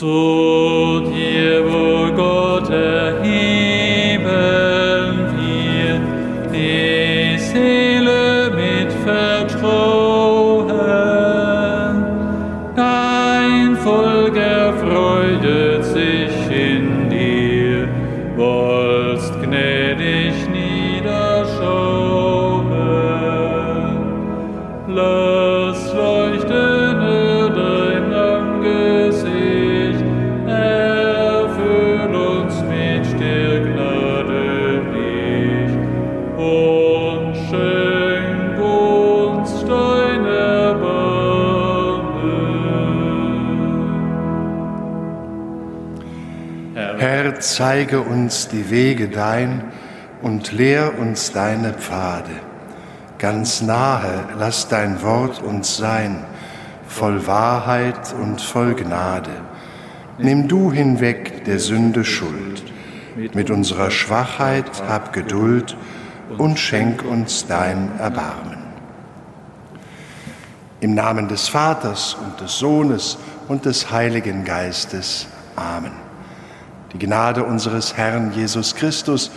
Zu zeige uns die Wege dein und lehr uns deine Pfade. Ganz nahe lass dein Wort uns sein, voll Wahrheit und voll Gnade. Nimm du hinweg der Sünde Schuld. Mit unserer Schwachheit hab Geduld und schenk uns dein Erbarmen. Im Namen des Vaters und des Sohnes und des Heiligen Geistes. Amen. Die Gnade unseres Herrn Jesus Christus,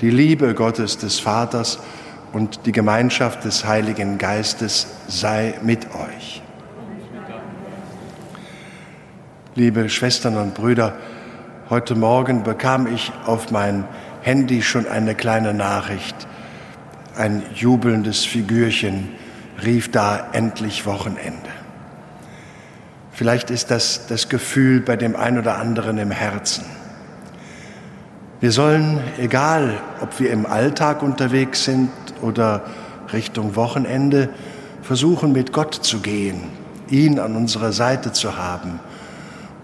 die Liebe Gottes des Vaters und die Gemeinschaft des Heiligen Geistes sei mit euch. Liebe Schwestern und Brüder, heute Morgen bekam ich auf mein Handy schon eine kleine Nachricht. Ein jubelndes Figürchen rief da endlich Wochenende. Vielleicht ist das das Gefühl bei dem einen oder anderen im Herzen. Wir sollen, egal ob wir im Alltag unterwegs sind oder Richtung Wochenende, versuchen mit Gott zu gehen, ihn an unserer Seite zu haben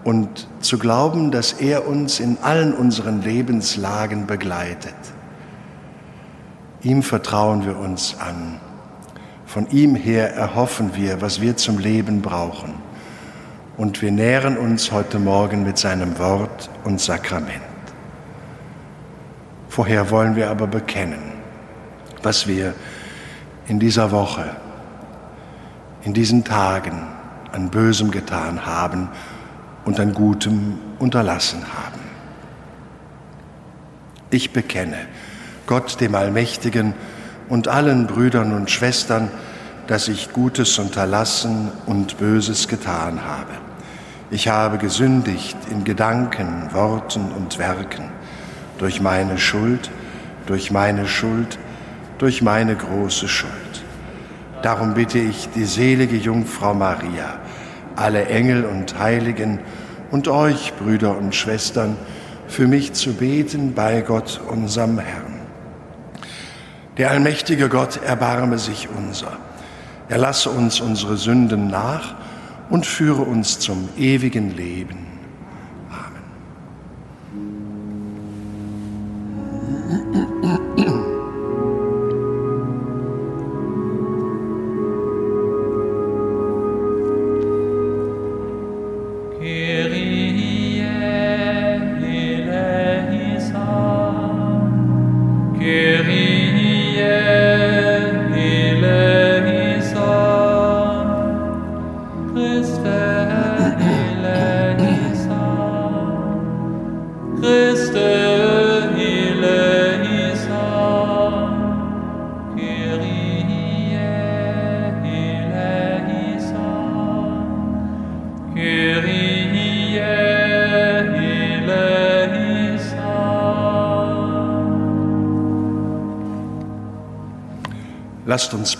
und zu glauben, dass er uns in allen unseren Lebenslagen begleitet. Ihm vertrauen wir uns an. Von ihm her erhoffen wir, was wir zum Leben brauchen. Und wir nähren uns heute Morgen mit seinem Wort und Sakrament. Vorher wollen wir aber bekennen, was wir in dieser Woche, in diesen Tagen an Bösem getan haben und an Gutem unterlassen haben. Ich bekenne Gott dem Allmächtigen und allen Brüdern und Schwestern, dass ich Gutes unterlassen und Böses getan habe. Ich habe gesündigt in Gedanken, Worten und Werken, durch meine Schuld, durch meine Schuld, durch meine große Schuld. Darum bitte ich die selige Jungfrau Maria, alle Engel und Heiligen und euch, Brüder und Schwestern, für mich zu beten bei Gott, unserem Herrn. Der allmächtige Gott erbarme sich unser. Er lasse uns unsere Sünden nach und führe uns zum ewigen Leben.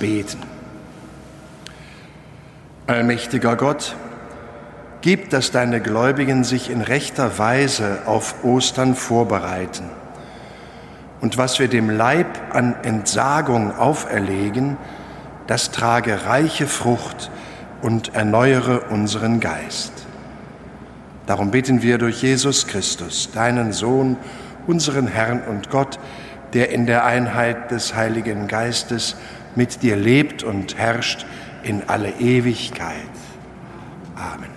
Beten. Allmächtiger Gott, gib, dass deine Gläubigen sich in rechter Weise auf Ostern vorbereiten. Und was wir dem Leib an Entsagung auferlegen, das trage reiche Frucht und erneuere unseren Geist. Darum bitten wir durch Jesus Christus, deinen Sohn, unseren Herrn und Gott, der in der Einheit des Heiligen Geistes mit dir lebt und herrscht in alle Ewigkeit. Amen.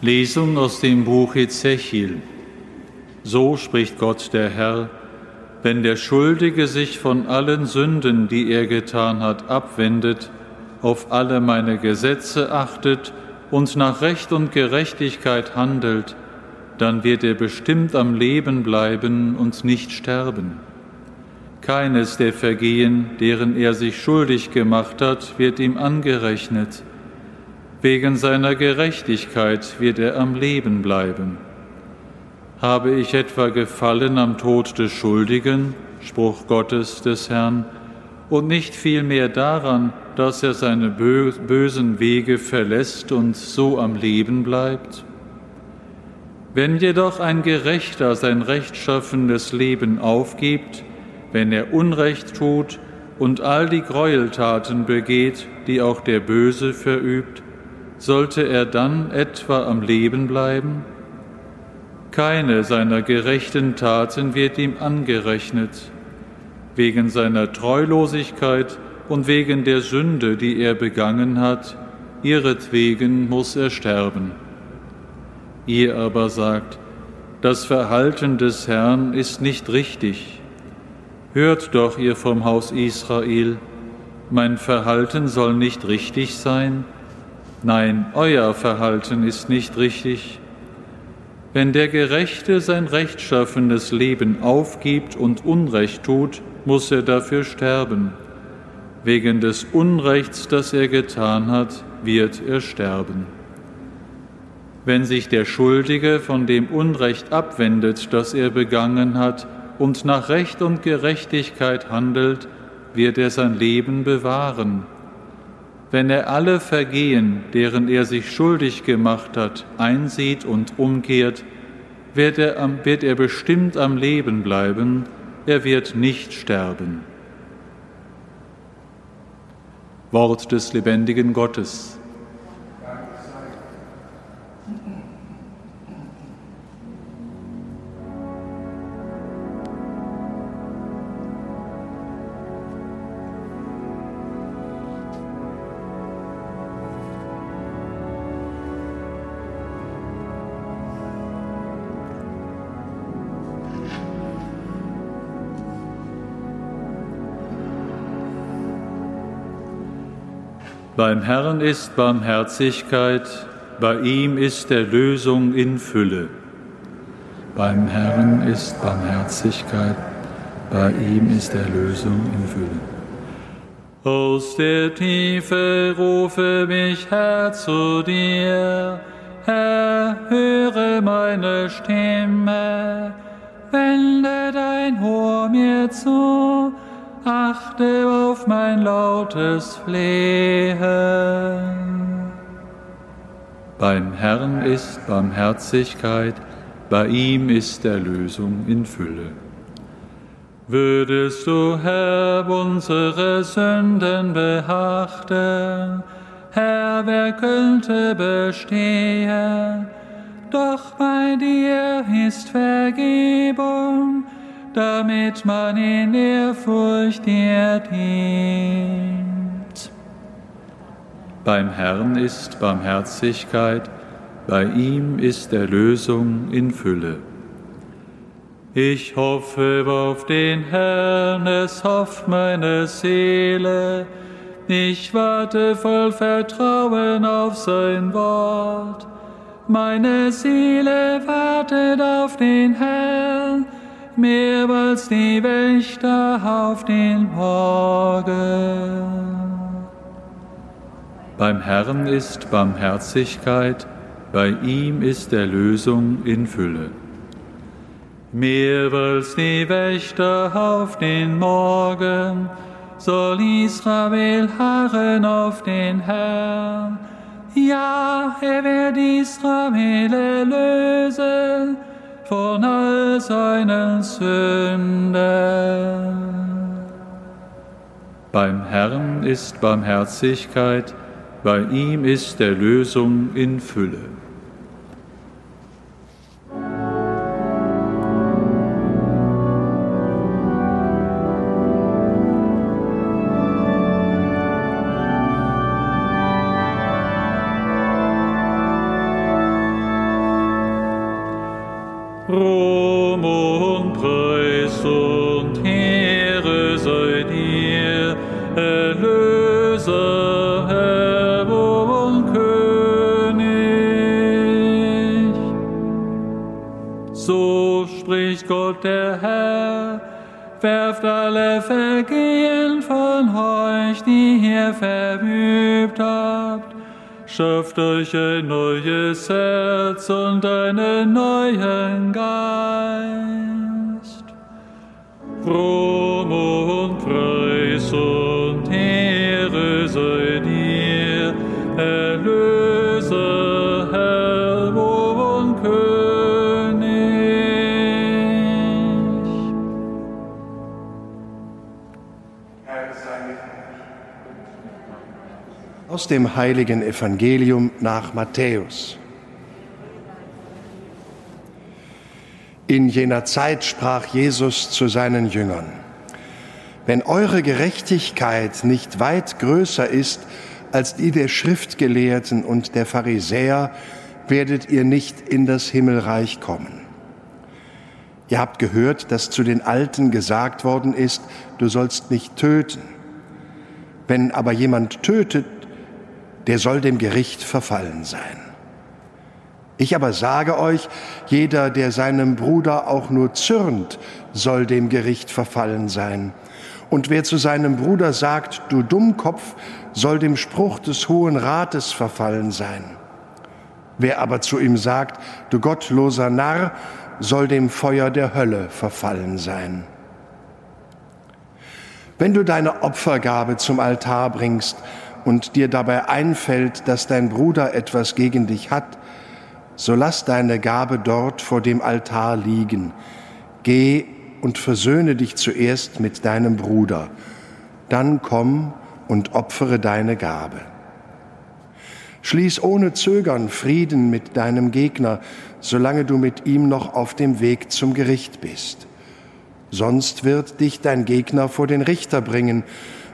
Lesung aus dem Buch Ezechiel. So spricht Gott der Herr, wenn der Schuldige sich von allen Sünden, die er getan hat, abwendet auf alle meine Gesetze achtet und nach Recht und Gerechtigkeit handelt, dann wird er bestimmt am Leben bleiben und nicht sterben. Keines der Vergehen, deren er sich schuldig gemacht hat, wird ihm angerechnet. Wegen seiner Gerechtigkeit wird er am Leben bleiben. Habe ich etwa gefallen am Tod des Schuldigen, Spruch Gottes des Herrn, und nicht vielmehr daran, dass er seine bösen Wege verlässt und so am Leben bleibt? Wenn jedoch ein Gerechter sein rechtschaffenes Leben aufgibt, wenn er Unrecht tut und all die Gräueltaten begeht, die auch der Böse verübt, sollte er dann etwa am Leben bleiben? Keine seiner gerechten Taten wird ihm angerechnet. Wegen seiner Treulosigkeit und wegen der Sünde, die er begangen hat, ihretwegen muss er sterben. Ihr aber sagt, das Verhalten des Herrn ist nicht richtig. Hört doch, ihr vom Haus Israel, mein Verhalten soll nicht richtig sein? Nein, euer Verhalten ist nicht richtig. Wenn der Gerechte sein rechtschaffenes Leben aufgibt und Unrecht tut, muss er dafür sterben. Wegen des Unrechts, das er getan hat, wird er sterben. Wenn sich der Schuldige von dem Unrecht abwendet, das er begangen hat, und nach Recht und Gerechtigkeit handelt, wird er sein Leben bewahren. Wenn er alle Vergehen, deren er sich schuldig gemacht hat, einsieht und umkehrt, wird er, wird er bestimmt am Leben bleiben, er wird nicht sterben. Wort des lebendigen Gottes. Beim Herrn ist Barmherzigkeit, bei ihm ist Erlösung in Fülle. Beim Herrn ist Barmherzigkeit, bei ihm ist Erlösung in Fülle. Aus der Tiefe rufe mich, Herr, zu dir. Herr, höre meine Stimme, wende dein Ohr mir zu achte auf mein lautes Flehen. Beim Herrn ist Barmherzigkeit, bei ihm ist Erlösung in Fülle. Würdest du, Herr, unsere Sünden beachten, Herr, wer könnte bestehen? Doch bei dir ist Vergebung, damit man in Ehrfurcht dir dient. Beim Herrn ist Barmherzigkeit, bei ihm ist Erlösung in Fülle. Ich hoffe auf den Herrn, es hofft meine Seele. Ich warte voll Vertrauen auf sein Wort. Meine Seele wartet auf den Herrn mehr als die Wächter auf den Morgen. Beim Herrn ist Barmherzigkeit, bei ihm ist Erlösung in Fülle. Mehr als die Wächter auf den Morgen soll Israel harren auf den Herrn. Ja, er wird Israel erlösen von all seinen Sünden. Beim Herrn ist Barmherzigkeit, bei ihm ist Erlösung in Fülle. Dem heiligen Evangelium nach Matthäus. In jener Zeit sprach Jesus zu seinen Jüngern, wenn eure Gerechtigkeit nicht weit größer ist als die der Schriftgelehrten und der Pharisäer, werdet ihr nicht in das Himmelreich kommen. Ihr habt gehört, dass zu den Alten gesagt worden ist, du sollst nicht töten. Wenn aber jemand tötet, der soll dem Gericht verfallen sein. Ich aber sage euch, jeder, der seinem Bruder auch nur zürnt, soll dem Gericht verfallen sein. Und wer zu seinem Bruder sagt, du Dummkopf, soll dem Spruch des Hohen Rates verfallen sein. Wer aber zu ihm sagt, du gottloser Narr, soll dem Feuer der Hölle verfallen sein. Wenn du deine Opfergabe zum Altar bringst und dir dabei einfällt, dass dein Bruder etwas gegen dich hat, so lass deine Gabe dort vor dem Altar liegen. Geh und versöhne dich zuerst mit deinem Bruder, dann komm und opfere deine Gabe. Schließ ohne Zögern Frieden mit deinem Gegner, solange du mit ihm noch auf dem Weg zum Gericht bist. Sonst wird dich dein Gegner vor den Richter bringen,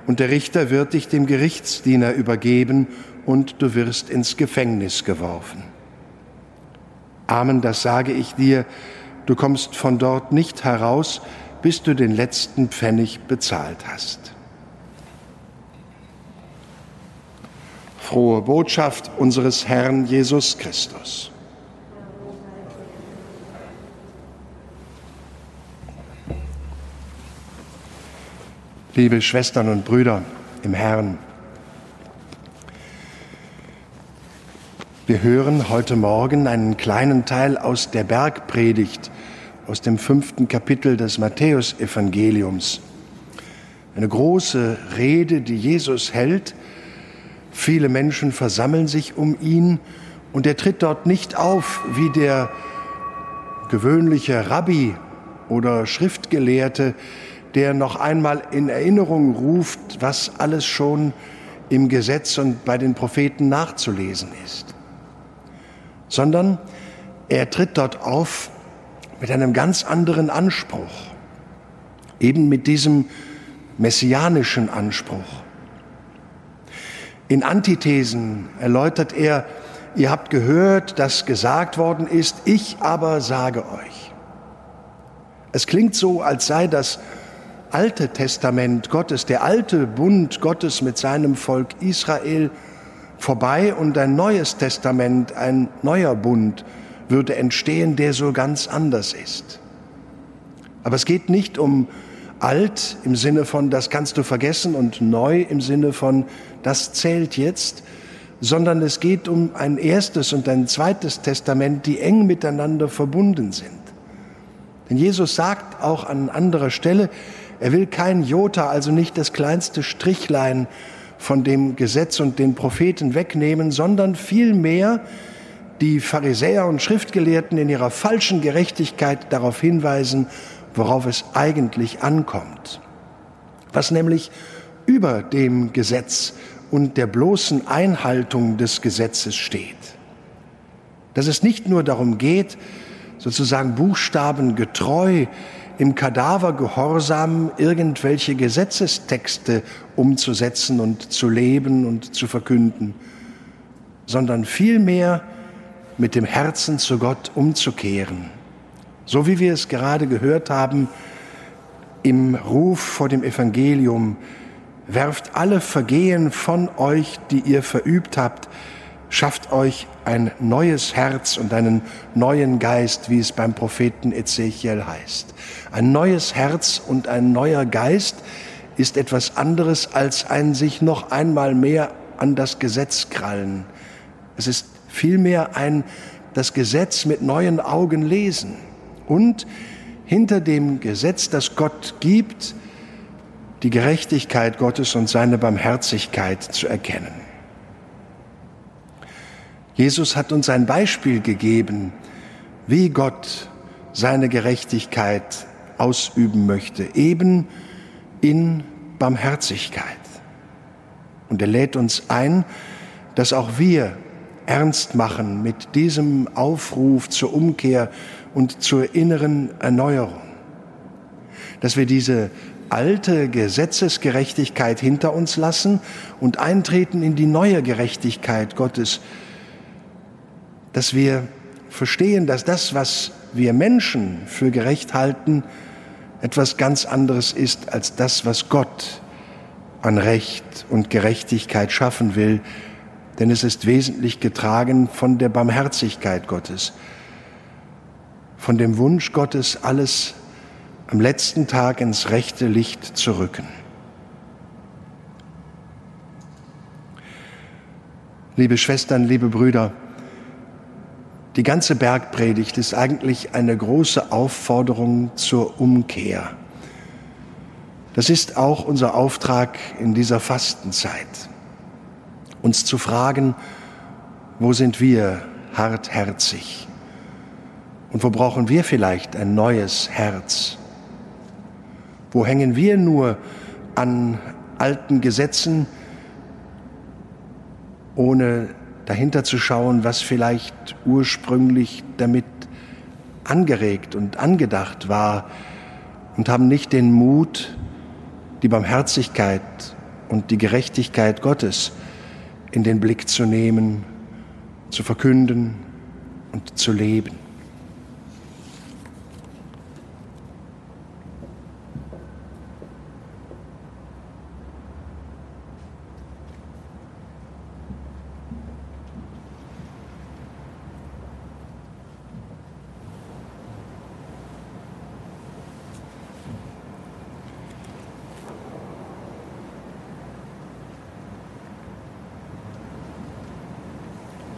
und der Richter wird dich dem Gerichtsdiener übergeben, und du wirst ins Gefängnis geworfen. Amen, das sage ich dir, du kommst von dort nicht heraus, bis du den letzten Pfennig bezahlt hast. Frohe Botschaft unseres Herrn Jesus Christus. Liebe Schwestern und Brüder im Herrn, Wir hören heute Morgen einen kleinen Teil aus der Bergpredigt, aus dem fünften Kapitel des Matthäusevangeliums. Eine große Rede, die Jesus hält. Viele Menschen versammeln sich um ihn und er tritt dort nicht auf wie der gewöhnliche Rabbi oder Schriftgelehrte, der noch einmal in Erinnerung ruft, was alles schon im Gesetz und bei den Propheten nachzulesen ist sondern er tritt dort auf mit einem ganz anderen Anspruch, eben mit diesem messianischen Anspruch. In Antithesen erläutert er, ihr habt gehört, dass gesagt worden ist, ich aber sage euch. Es klingt so, als sei das Alte Testament Gottes, der alte Bund Gottes mit seinem Volk Israel, vorbei und ein neues Testament, ein neuer Bund würde entstehen, der so ganz anders ist. Aber es geht nicht um alt im Sinne von, das kannst du vergessen und neu im Sinne von, das zählt jetzt, sondern es geht um ein erstes und ein zweites Testament, die eng miteinander verbunden sind. Denn Jesus sagt auch an anderer Stelle, er will kein Jota, also nicht das kleinste Strichlein von dem Gesetz und den Propheten wegnehmen, sondern vielmehr die Pharisäer und Schriftgelehrten in ihrer falschen Gerechtigkeit darauf hinweisen, worauf es eigentlich ankommt. Was nämlich über dem Gesetz und der bloßen Einhaltung des Gesetzes steht. Dass es nicht nur darum geht, sozusagen buchstabengetreu im Kadavergehorsam irgendwelche Gesetzestexte umzusetzen und zu leben und zu verkünden, sondern vielmehr mit dem Herzen zu Gott umzukehren. So wie wir es gerade gehört haben im Ruf vor dem Evangelium, werft alle Vergehen von euch, die ihr verübt habt, schafft euch ein neues Herz und einen neuen Geist, wie es beim Propheten Ezechiel heißt. Ein neues Herz und ein neuer Geist ist etwas anderes als ein sich noch einmal mehr an das Gesetz krallen. Es ist vielmehr ein das Gesetz mit neuen Augen lesen und hinter dem Gesetz, das Gott gibt, die Gerechtigkeit Gottes und seine Barmherzigkeit zu erkennen. Jesus hat uns ein Beispiel gegeben, wie Gott seine Gerechtigkeit ausüben möchte, eben in Barmherzigkeit. Und er lädt uns ein, dass auch wir ernst machen mit diesem Aufruf zur Umkehr und zur inneren Erneuerung. Dass wir diese alte Gesetzesgerechtigkeit hinter uns lassen und eintreten in die neue Gerechtigkeit Gottes. Dass wir verstehen, dass das, was wir Menschen für gerecht halten, etwas ganz anderes ist als das, was Gott an Recht und Gerechtigkeit schaffen will, denn es ist wesentlich getragen von der Barmherzigkeit Gottes, von dem Wunsch Gottes, alles am letzten Tag ins rechte Licht zu rücken. Liebe Schwestern, liebe Brüder, die ganze Bergpredigt ist eigentlich eine große Aufforderung zur Umkehr. Das ist auch unser Auftrag in dieser Fastenzeit, uns zu fragen, wo sind wir hartherzig und wo brauchen wir vielleicht ein neues Herz? Wo hängen wir nur an alten Gesetzen, ohne dahinter zu schauen, was vielleicht ursprünglich damit angeregt und angedacht war und haben nicht den Mut, die Barmherzigkeit und die Gerechtigkeit Gottes in den Blick zu nehmen, zu verkünden und zu leben.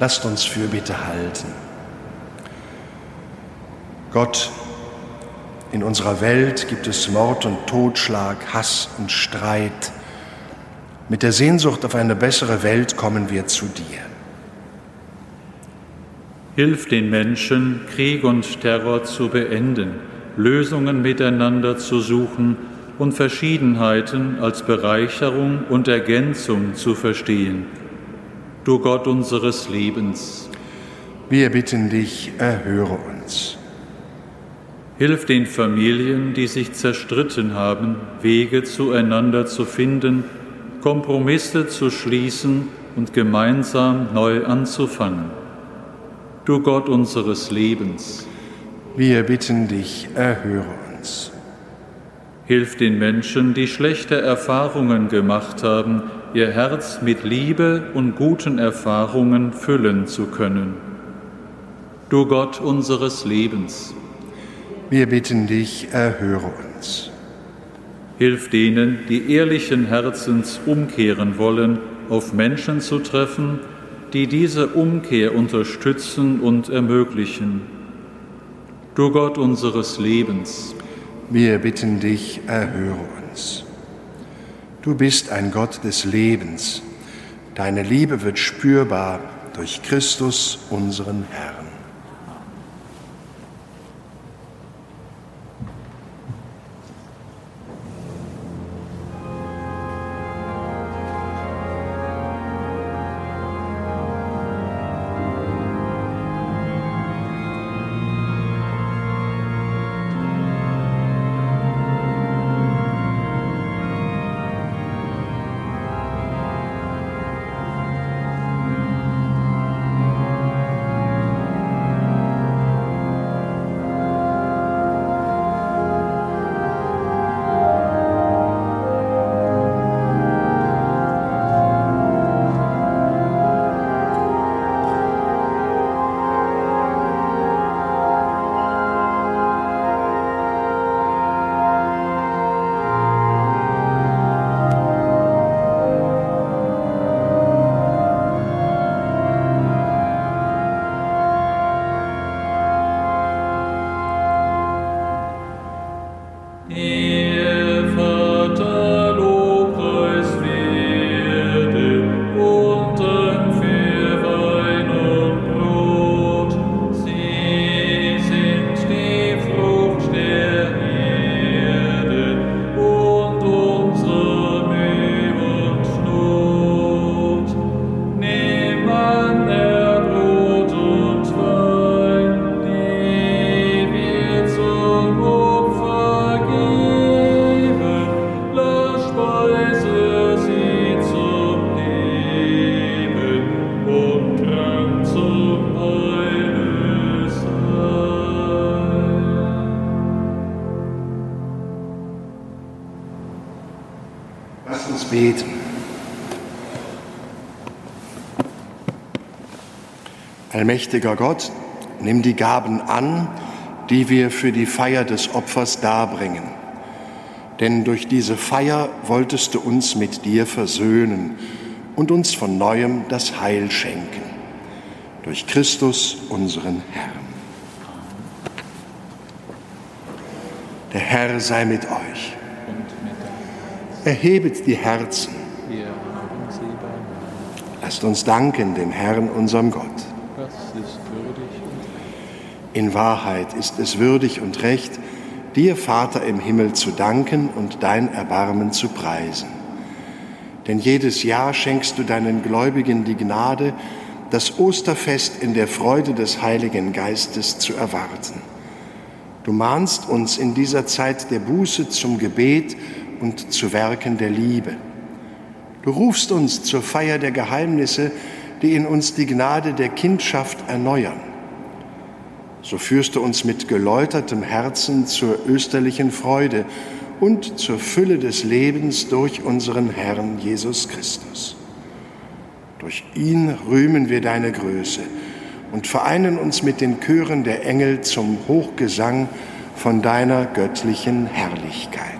Lasst uns Fürbitte halten. Gott, in unserer Welt gibt es Mord und Totschlag, Hass und Streit. Mit der Sehnsucht auf eine bessere Welt kommen wir zu dir. Hilf den Menschen, Krieg und Terror zu beenden, Lösungen miteinander zu suchen und Verschiedenheiten als Bereicherung und Ergänzung zu verstehen du Gott unseres Lebens. Wir bitten dich, erhöre uns. Hilf den Familien, die sich zerstritten haben, Wege zueinander zu finden, Kompromisse zu schließen und gemeinsam neu anzufangen. Du Gott unseres Lebens. Wir bitten dich, erhöre uns. Hilf den Menschen, die schlechte Erfahrungen gemacht haben, ihr Herz mit Liebe und guten Erfahrungen füllen zu können. Du Gott unseres Lebens. Wir bitten dich, erhöre uns. Hilf denen, die ehrlichen Herzens umkehren wollen, auf Menschen zu treffen, die diese Umkehr unterstützen und ermöglichen. Du Gott unseres Lebens. Wir bitten dich, erhöre uns. Du bist ein Gott des Lebens. Deine Liebe wird spürbar durch Christus, unseren Herrn. Allmächtiger Gott, nimm die Gaben an, die wir für die Feier des Opfers darbringen. Denn durch diese Feier wolltest du uns mit dir versöhnen und uns von neuem das Heil schenken. Durch Christus, unseren Herrn. Der Herr sei mit euch. Erhebet die Herzen. Lasst uns danken dem Herrn, unserem Gott. In Wahrheit ist es würdig und recht, dir, Vater im Himmel, zu danken und dein Erbarmen zu preisen. Denn jedes Jahr schenkst du deinen Gläubigen die Gnade, das Osterfest in der Freude des Heiligen Geistes zu erwarten. Du mahnst uns in dieser Zeit der Buße zum Gebet und zu Werken der Liebe. Du rufst uns zur Feier der Geheimnisse, die in uns die Gnade der Kindschaft erneuern. So führst du uns mit geläutertem Herzen zur österlichen Freude und zur Fülle des Lebens durch unseren Herrn Jesus Christus. Durch ihn rühmen wir deine Größe und vereinen uns mit den Chören der Engel zum Hochgesang von deiner göttlichen Herrlichkeit.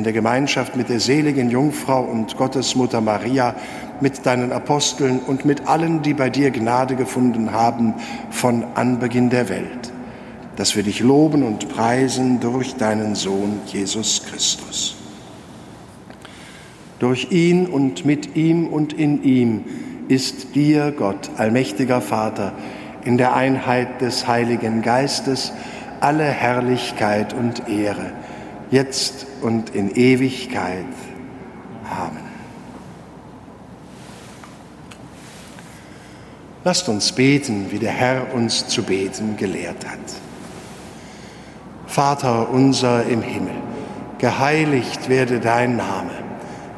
in der Gemeinschaft mit der seligen Jungfrau und Gottesmutter Maria, mit deinen Aposteln und mit allen, die bei dir Gnade gefunden haben von Anbeginn der Welt, dass wir dich loben und preisen durch deinen Sohn Jesus Christus. Durch ihn und mit ihm und in ihm ist dir, Gott, allmächtiger Vater, in der Einheit des Heiligen Geistes alle Herrlichkeit und Ehre, jetzt und in Ewigkeit. Amen. Lasst uns beten, wie der Herr uns zu beten gelehrt hat. Vater unser im Himmel, geheiligt werde dein Name,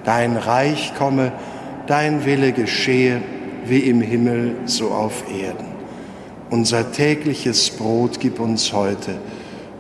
dein Reich komme, dein Wille geschehe, wie im Himmel so auf Erden. Unser tägliches Brot gib uns heute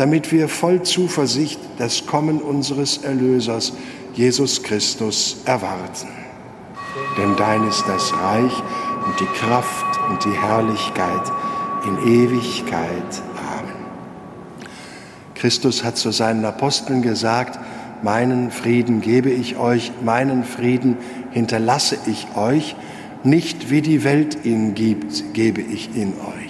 damit wir voll Zuversicht das Kommen unseres Erlösers, Jesus Christus, erwarten. Denn dein ist das Reich und die Kraft und die Herrlichkeit in Ewigkeit. Amen. Christus hat zu seinen Aposteln gesagt, meinen Frieden gebe ich euch, meinen Frieden hinterlasse ich euch, nicht wie die Welt ihn gibt, gebe ich ihn euch.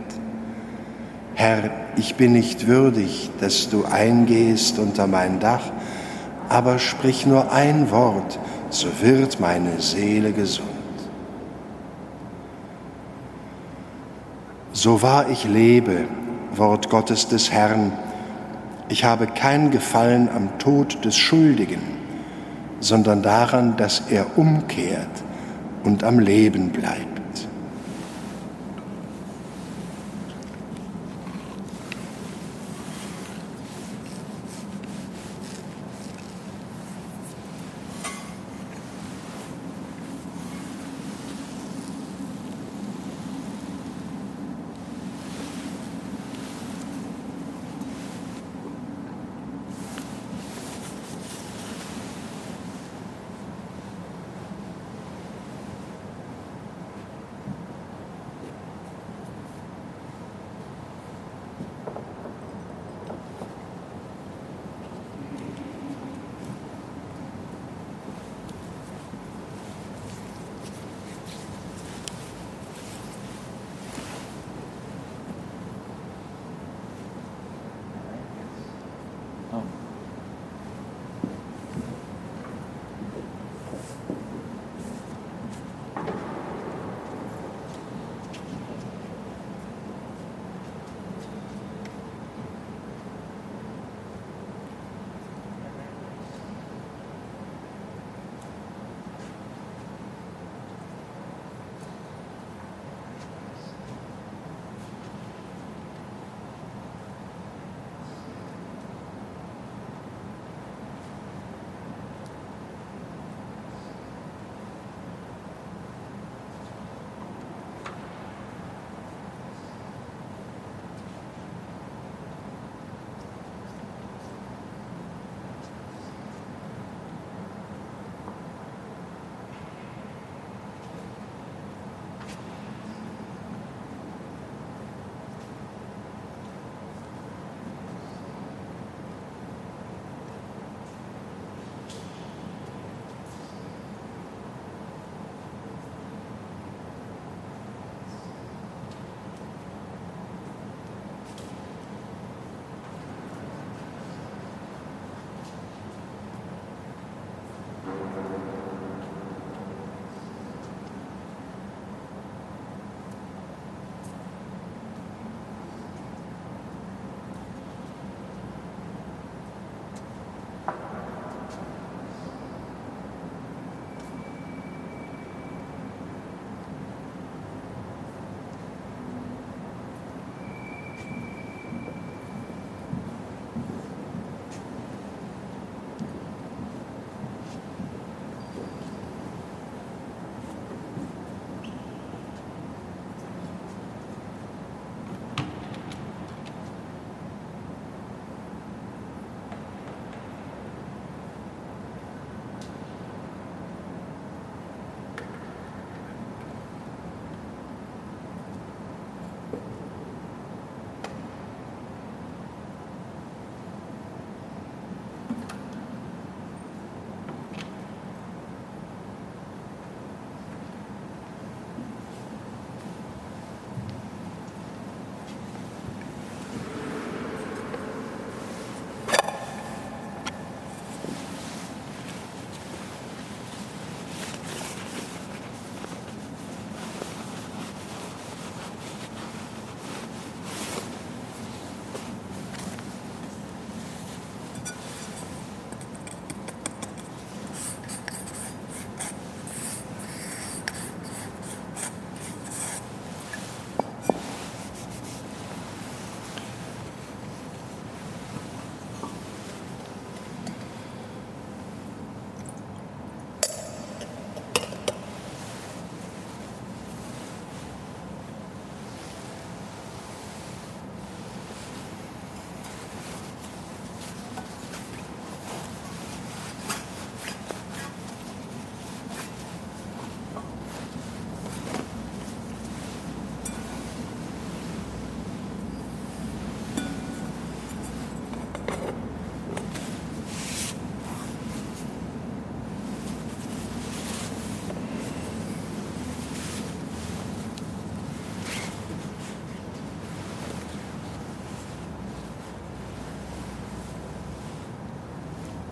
Herr, ich bin nicht würdig, dass du eingehst unter mein Dach, aber sprich nur ein Wort, so wird meine Seele gesund. So wahr ich lebe, Wort Gottes des Herrn, ich habe kein Gefallen am Tod des Schuldigen, sondern daran, dass er umkehrt und am Leben bleibt.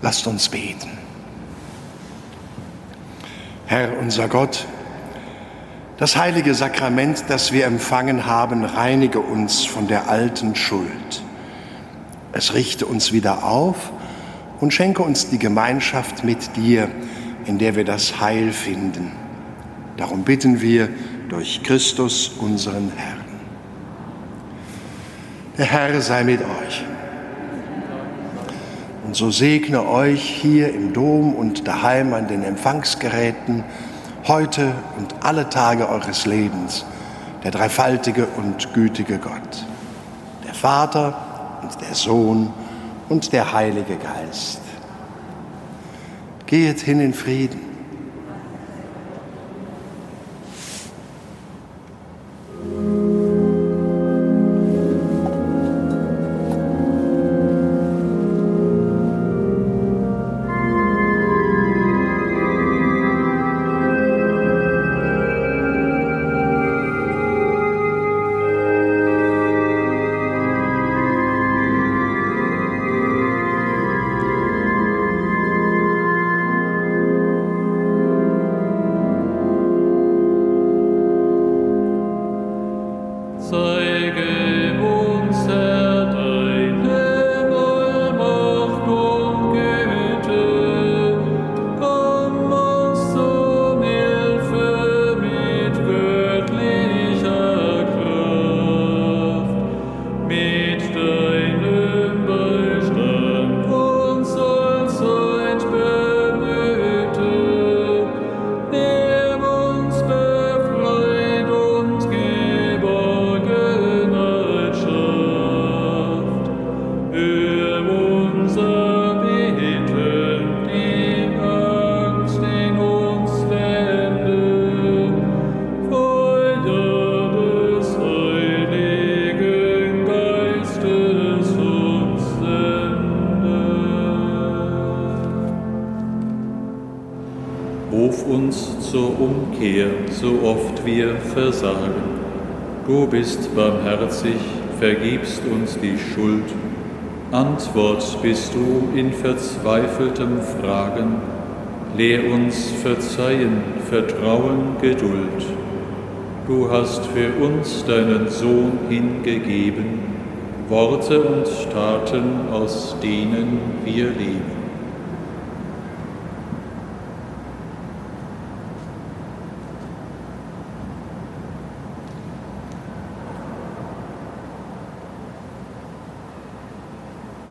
Lasst uns beten. Herr unser Gott, das heilige Sakrament, das wir empfangen haben, reinige uns von der alten Schuld. Es richte uns wieder auf und schenke uns die Gemeinschaft mit dir, in der wir das Heil finden. Darum bitten wir durch Christus unseren Herrn. Der Herr sei mit euch. Und so segne euch hier im Dom und daheim an den Empfangsgeräten heute und alle Tage eures Lebens der dreifaltige und gütige Gott, der Vater und der Sohn und der Heilige Geist. Gehet hin in Frieden. Bist barmherzig, vergibst uns die Schuld. Antwort bist du in verzweifeltem Fragen. Lehr uns Verzeihen, Vertrauen, Geduld. Du hast für uns deinen Sohn hingegeben, Worte und Taten, aus denen wir leben.